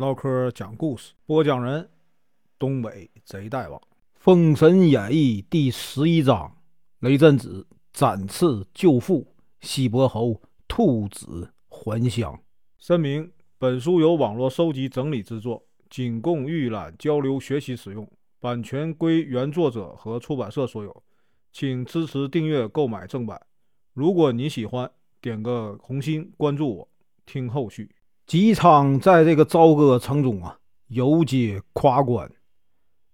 唠嗑讲故事，播讲人：东北贼大王，《封神演义》第十一章：雷震子斩刺救父，西伯侯兔子还乡。声明：本书由网络收集整理制作，仅供预览、交流、学习使用，版权归原作者和出版社所有，请支持订阅、购买正版。如果你喜欢，点个红心，关注我，听后续。姬昌在这个朝歌城中啊，游街夸官，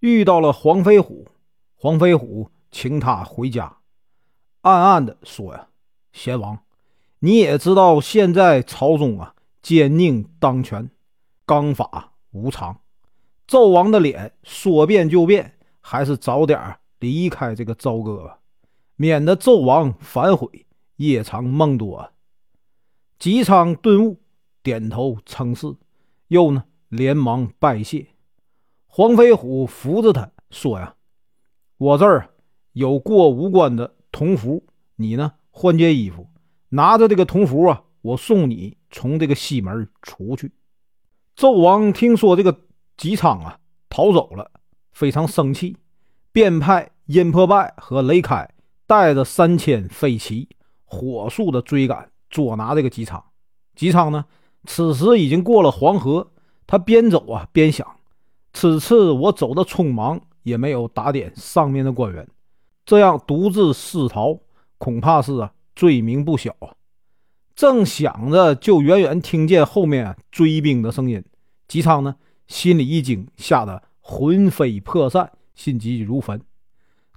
遇到了黄飞虎。黄飞虎请他回家，暗暗的说呀：“贤王，你也知道现在朝中啊，奸佞当权，纲法无常。纣王的脸说变就变，还是早点离开这个朝歌吧，免得纣王反悔，夜长梦多。”姬昌顿悟。点头称是，又呢连忙拜谢。黄飞虎扶着他说：“呀，我这儿有过五关的铜符，你呢换件衣服，拿着这个铜符啊，我送你从这个西门出去。”纣王听说这个姬昌啊逃走了，非常生气，便派殷破败和雷开带着三千飞骑，火速的追赶捉拿这个姬昌。姬昌呢？此时已经过了黄河，他边走啊边想：此次我走的匆忙，也没有打点上面的官员，这样独自私逃，恐怕是啊罪名不小啊。正想着，就远远听见后面追兵的声音。姬昌呢，心里一惊，吓得魂飞魄散，心急如焚，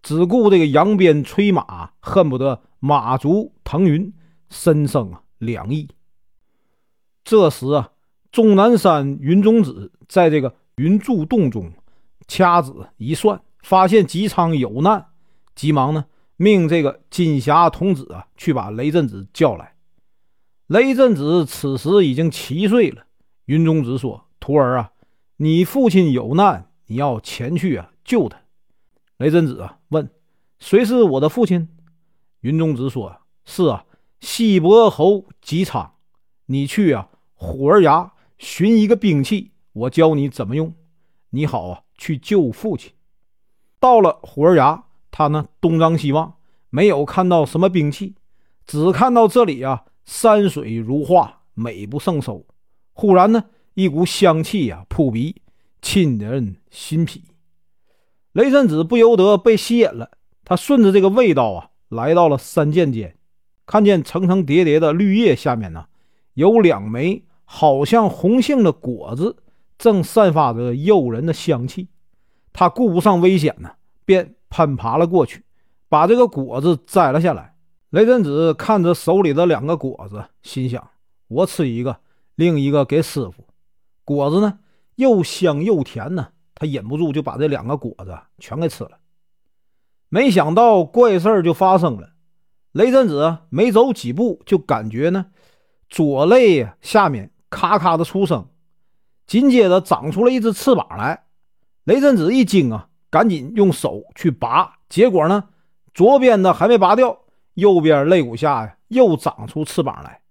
只顾这个扬鞭催马，恨不得马足腾云，身生啊凉意。这时啊，终南山云中子在这个云柱洞中掐指一算，发现姬昌有难，急忙呢命这个金霞童子啊去把雷震子叫来。雷震子此时已经七岁了。云中子说：“徒儿啊，你父亲有难，你要前去啊救他。”雷震子啊问：“谁是我的父亲？”云中子说：“是啊，西伯侯姬昌，你去啊。”虎儿崖寻一个兵器，我教你怎么用。你好啊，去救父亲。到了虎儿崖，他呢东张西望，没有看到什么兵器，只看到这里啊山水如画，美不胜收。忽然呢，一股香气呀扑鼻，沁人心脾。雷震子不由得被吸引了，他顺着这个味道啊，来到了山涧间，看见层层叠叠的绿叶下面呢，有两枚。好像红杏的果子正散发着诱人的香气，他顾不上危险呢，便攀爬了过去，把这个果子摘了下来。雷震子看着手里的两个果子，心想：我吃一个，另一个给师傅。果子呢，又香又甜呢，他忍不住就把这两个果子全给吃了。没想到怪事儿就发生了，雷震子没走几步，就感觉呢，左肋下面。咔咔的出声，紧接着长出了一只翅膀来。雷震子一惊啊，赶紧用手去拔，结果呢，左边的还没拔掉，右边肋骨下呀又长出翅膀来。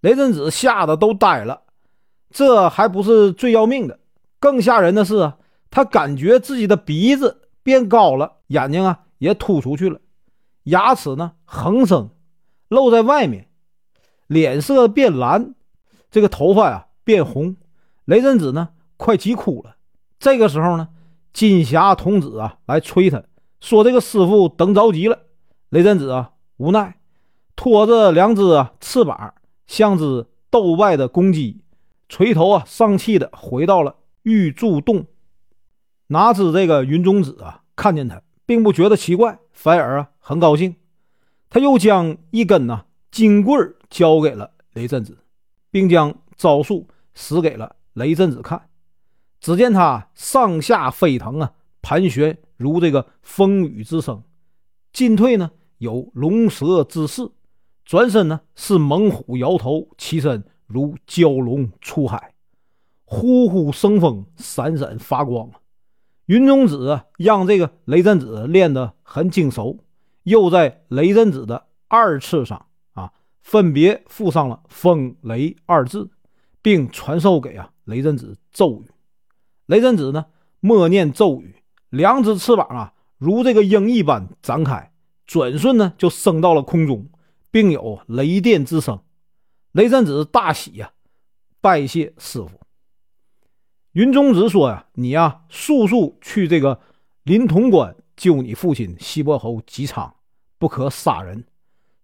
雷震子吓得都呆了。这还不是最要命的，更吓人的是啊，他感觉自己的鼻子变高了，眼睛啊也凸出去了，牙齿呢横生露在外面，脸色变蓝。这个头发呀变红，雷震子呢快急哭了。这个时候呢，金霞童子啊来催他，说这个师傅等着急了。雷震子啊无奈，拖着两只啊翅膀，像只斗败的公鸡，垂头啊丧气的回到了玉柱洞。哪知这个云中子啊看见他，并不觉得奇怪，反而啊很高兴。他又将一根呐金棍交给了雷震子。并将招数使给了雷震子看，只见他上下飞腾啊，盘旋如这个风雨之声；进退呢有龙蛇之势，转身呢是猛虎摇头，起身如蛟龙出海，呼呼生风，闪闪发光。云中子让这个雷震子练得很精熟，又在雷震子的二次上。分别附上了“风雷”二字，并传授给啊雷震子咒语。雷震子呢，默念咒语，两只翅膀啊，如这个鹰一般展开，转瞬呢就升到了空中，并有雷电之声。雷震子大喜呀，拜谢师傅。云中子说呀：“你呀，速速去这个临潼关救你父亲西伯侯姬昌，不可杀人。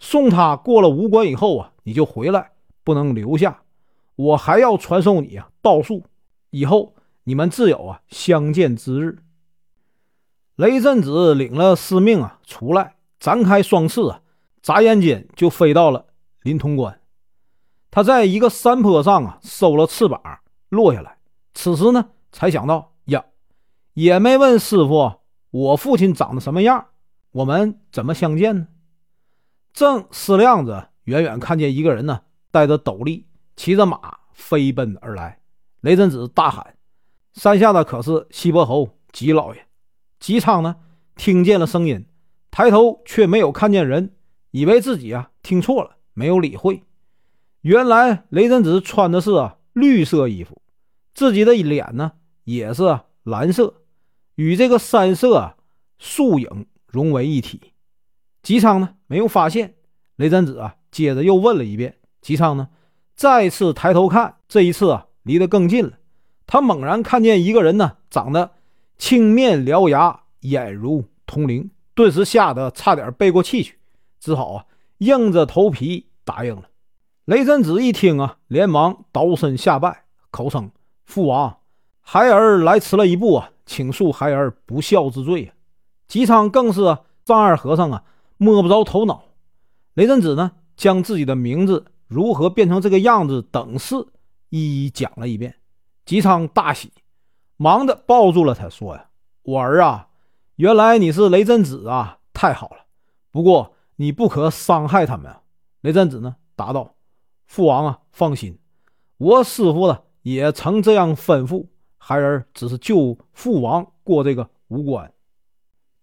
送他过了武关以后啊，你就回来，不能留下。我还要传授你啊道术，以后。”你们自有啊相见之日。雷震子领了师命啊，出来展开双翅啊，眨眼间就飞到了临潼关。他在一个山坡上啊，收了翅膀落下来。此时呢，才想到呀，也没问师傅我父亲长得什么样，我们怎么相见呢？正思量着，远远看见一个人呢，戴着斗笠，骑着马飞奔而来。雷震子大喊。山下的可是西伯侯吉老爷，吉昌呢？听见了声音，抬头却没有看见人，以为自己啊听错了，没有理会。原来雷震子穿的是绿色衣服，自己的脸呢也是蓝色，与这个山色啊树影融为一体。吉昌呢没有发现，雷震子啊接着又问了一遍。吉昌呢再次抬头看，这一次啊离得更近了。他猛然看见一个人呢，长得青面獠牙，眼如铜铃，顿时吓得差点背过气去，只好啊硬着头皮答应了。雷震子一听啊，连忙倒身下拜，口称：“父王，孩儿来迟了一步啊，请恕孩儿不孝之罪啊。”吉昌更是丈二和尚啊，摸不着头脑。雷震子呢，将自己的名字如何变成这个样子等事一一讲了一遍。吉昌大喜，忙的抱住了他，说：“呀，我儿啊，原来你是雷震子啊，太好了。不过你不可伤害他们啊。”雷震子呢答道：“父王啊，放心，我师傅呢也曾这样吩咐，孩儿只是救父王过这个无关。”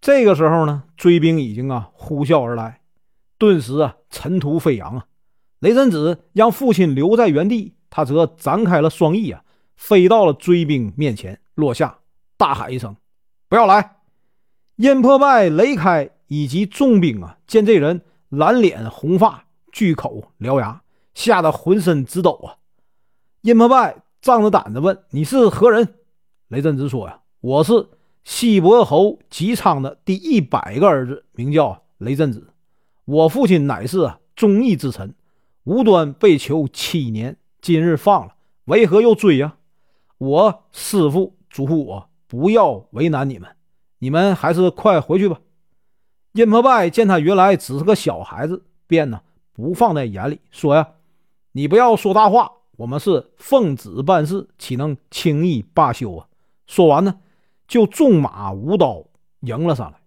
这个时候呢，追兵已经啊呼啸而来，顿时啊尘土飞扬啊。雷震子让父亲留在原地，他则展开了双翼啊。飞到了追兵面前，落下，大喊一声：“不要来！”燕破败、雷开以及众兵啊，见这人蓝脸红发、巨口獠牙，吓得浑身直抖啊！燕破败仗着胆子问：“你是何人？”雷震子说：“呀，我是西伯侯姬昌的第一百个儿子，名叫雷震子。我父亲乃是忠义之臣，无端被囚七年，今日放了，为何又追呀？”我师傅嘱咐我不要为难你们，你们还是快回去吧。殷破败见他原来只是个小孩子，便呢不放在眼里，说呀：“你不要说大话，我们是奉旨办事，岂能轻易罢休啊？”说完呢，就纵马舞刀迎了上来。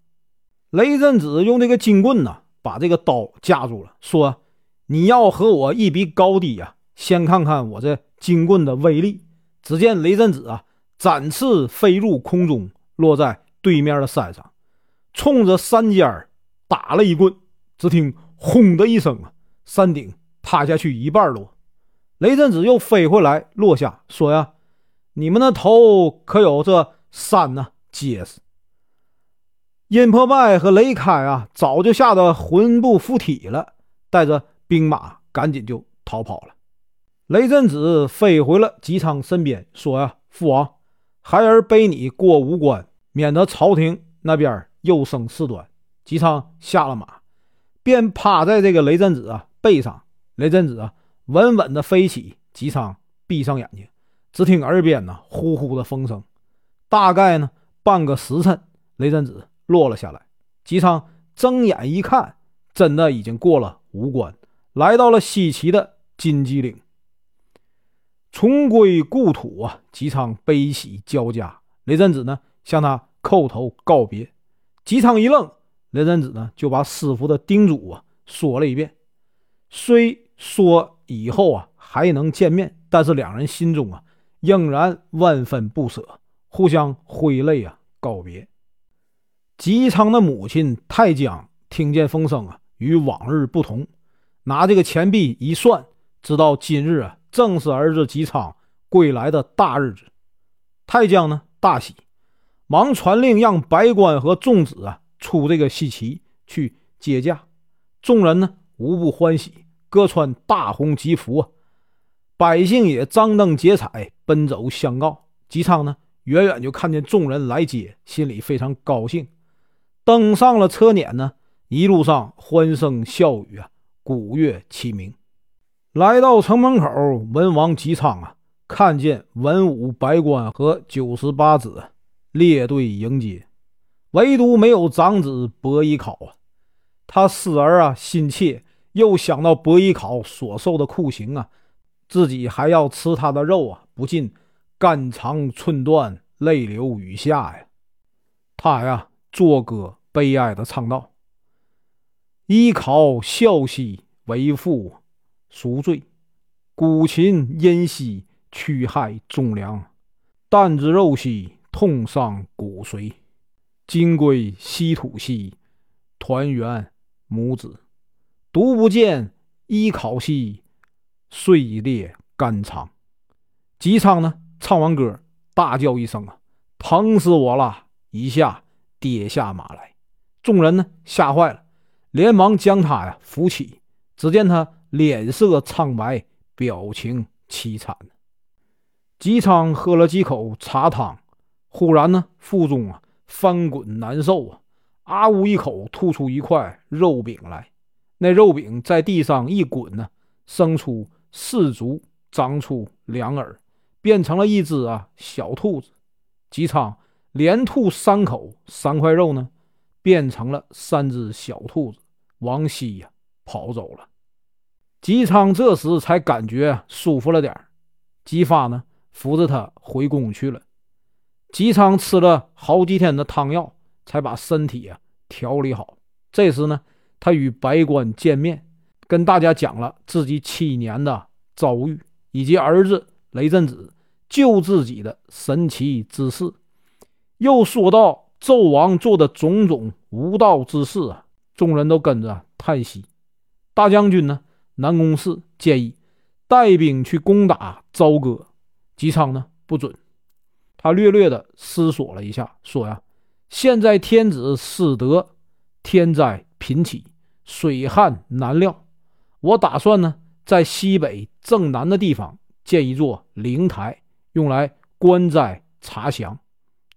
雷震子用这个金棍呢，把这个刀架住了，说：“你要和我一比高低呀？先看看我这金棍的威力。”只见雷震子啊，展翅飞入空中，落在对面的山上，冲着山尖打了一棍。只听“轰”的一声啊，山顶塌下去一半多。雷震子又飞回来，落下，说：“呀，你们的头可有这山呢？结实。”殷破败和雷开啊，早就吓得魂不附体了，带着兵马赶紧就逃跑了。雷震子飞回了吉昌身边，说：“呀，父王，孩儿背你过五关，免得朝廷那边又生事端。”吉昌下了马，便趴在这个雷震子啊背上。雷震子啊稳稳的飞起，吉昌闭上眼睛，只听耳边呢呼呼的风声。大概呢半个时辰，雷震子落了下来。吉昌睁眼一看，真的已经过了五关，来到了西岐的金鸡岭。重归故土啊！吉昌悲喜交加。雷震子呢，向他叩头告别。吉昌一愣，雷震子呢，就把师傅的叮嘱啊说了一遍。虽说以后啊还能见面，但是两人心中啊仍然万分不舍，互相挥泪啊告别。吉昌的母亲太江听见风声啊，与往日不同，拿这个钱币一算，知道今日啊。正是儿子吉昌归来的大日子。太将呢大喜，忙传令让白官和众子啊出这个西岐去接驾。众人呢无不欢喜，各穿大红吉服啊。百姓也张灯结彩，奔走相告。姬昌呢，远远就看见众人来接，心里非常高兴。登上了车辇呢，一路上欢声笑语啊，鼓乐齐鸣。来到城门口，文王姬昌啊，看见文武百官和九十八子列队迎接，唯独没有长子伯邑考啊。他思儿啊心切，又想到伯邑考所受的酷刑啊。自己还要吃他的肉啊，不禁肝肠寸断，泪流雨下呀！他呀作歌悲哀的唱道：“依考孝兮为父赎罪，古琴音兮驱害忠良，担子肉兮痛伤骨髓，金龟稀土兮团圆母子，独不见依考兮。”碎裂肝肠，姬昌呢？唱完歌，大叫一声：“啊，疼死我了！”一下跌下马来，众人呢吓坏了，连忙将他呀扶起。只见他脸色苍白，表情凄惨。姬昌喝了几口茶汤，忽然呢腹中啊翻滚难受啊，啊呜一口吐出一块肉饼来。那肉饼在地上一滚呢，生出。四足长出两耳，变成了一只啊小兔子。姬昌连吐三口，三块肉呢，变成了三只小兔子，往西呀跑走了。姬昌这时才感觉舒服了点，姬发呢扶着他回宫去了。姬昌吃了好几天的汤药，才把身体啊调理好。这时呢，他与白官见面。跟大家讲了自己七年的遭遇，以及儿子雷震子救自己的神奇之事，又说到纣王做的种种无道之事啊！众人都跟着叹息。大将军呢，南宫适建议带兵去攻打朝歌，姬昌呢不准。他略略的思索了一下，说呀：“现在天子失德，天灾频起，水旱难料。”我打算呢，在西北正南的地方建一座灵台，用来观灾查祥。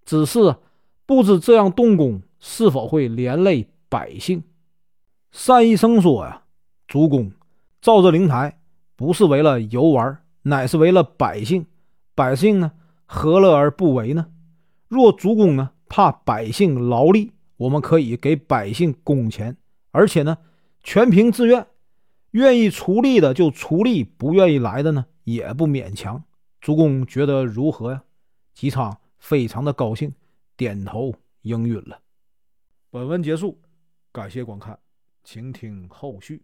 只是不知这样动工是否会连累百姓。单医生说呀：“主公造这灵台不是为了游玩，乃是为了百姓。百姓呢，何乐而不为呢？若主公呢怕百姓劳力，我们可以给百姓工钱，而且呢，全凭自愿。”愿意出力的就出力，不愿意来的呢也不勉强。主公觉得如何呀？姬昌非常的高兴，点头应允了。本文结束，感谢观看，请听后续。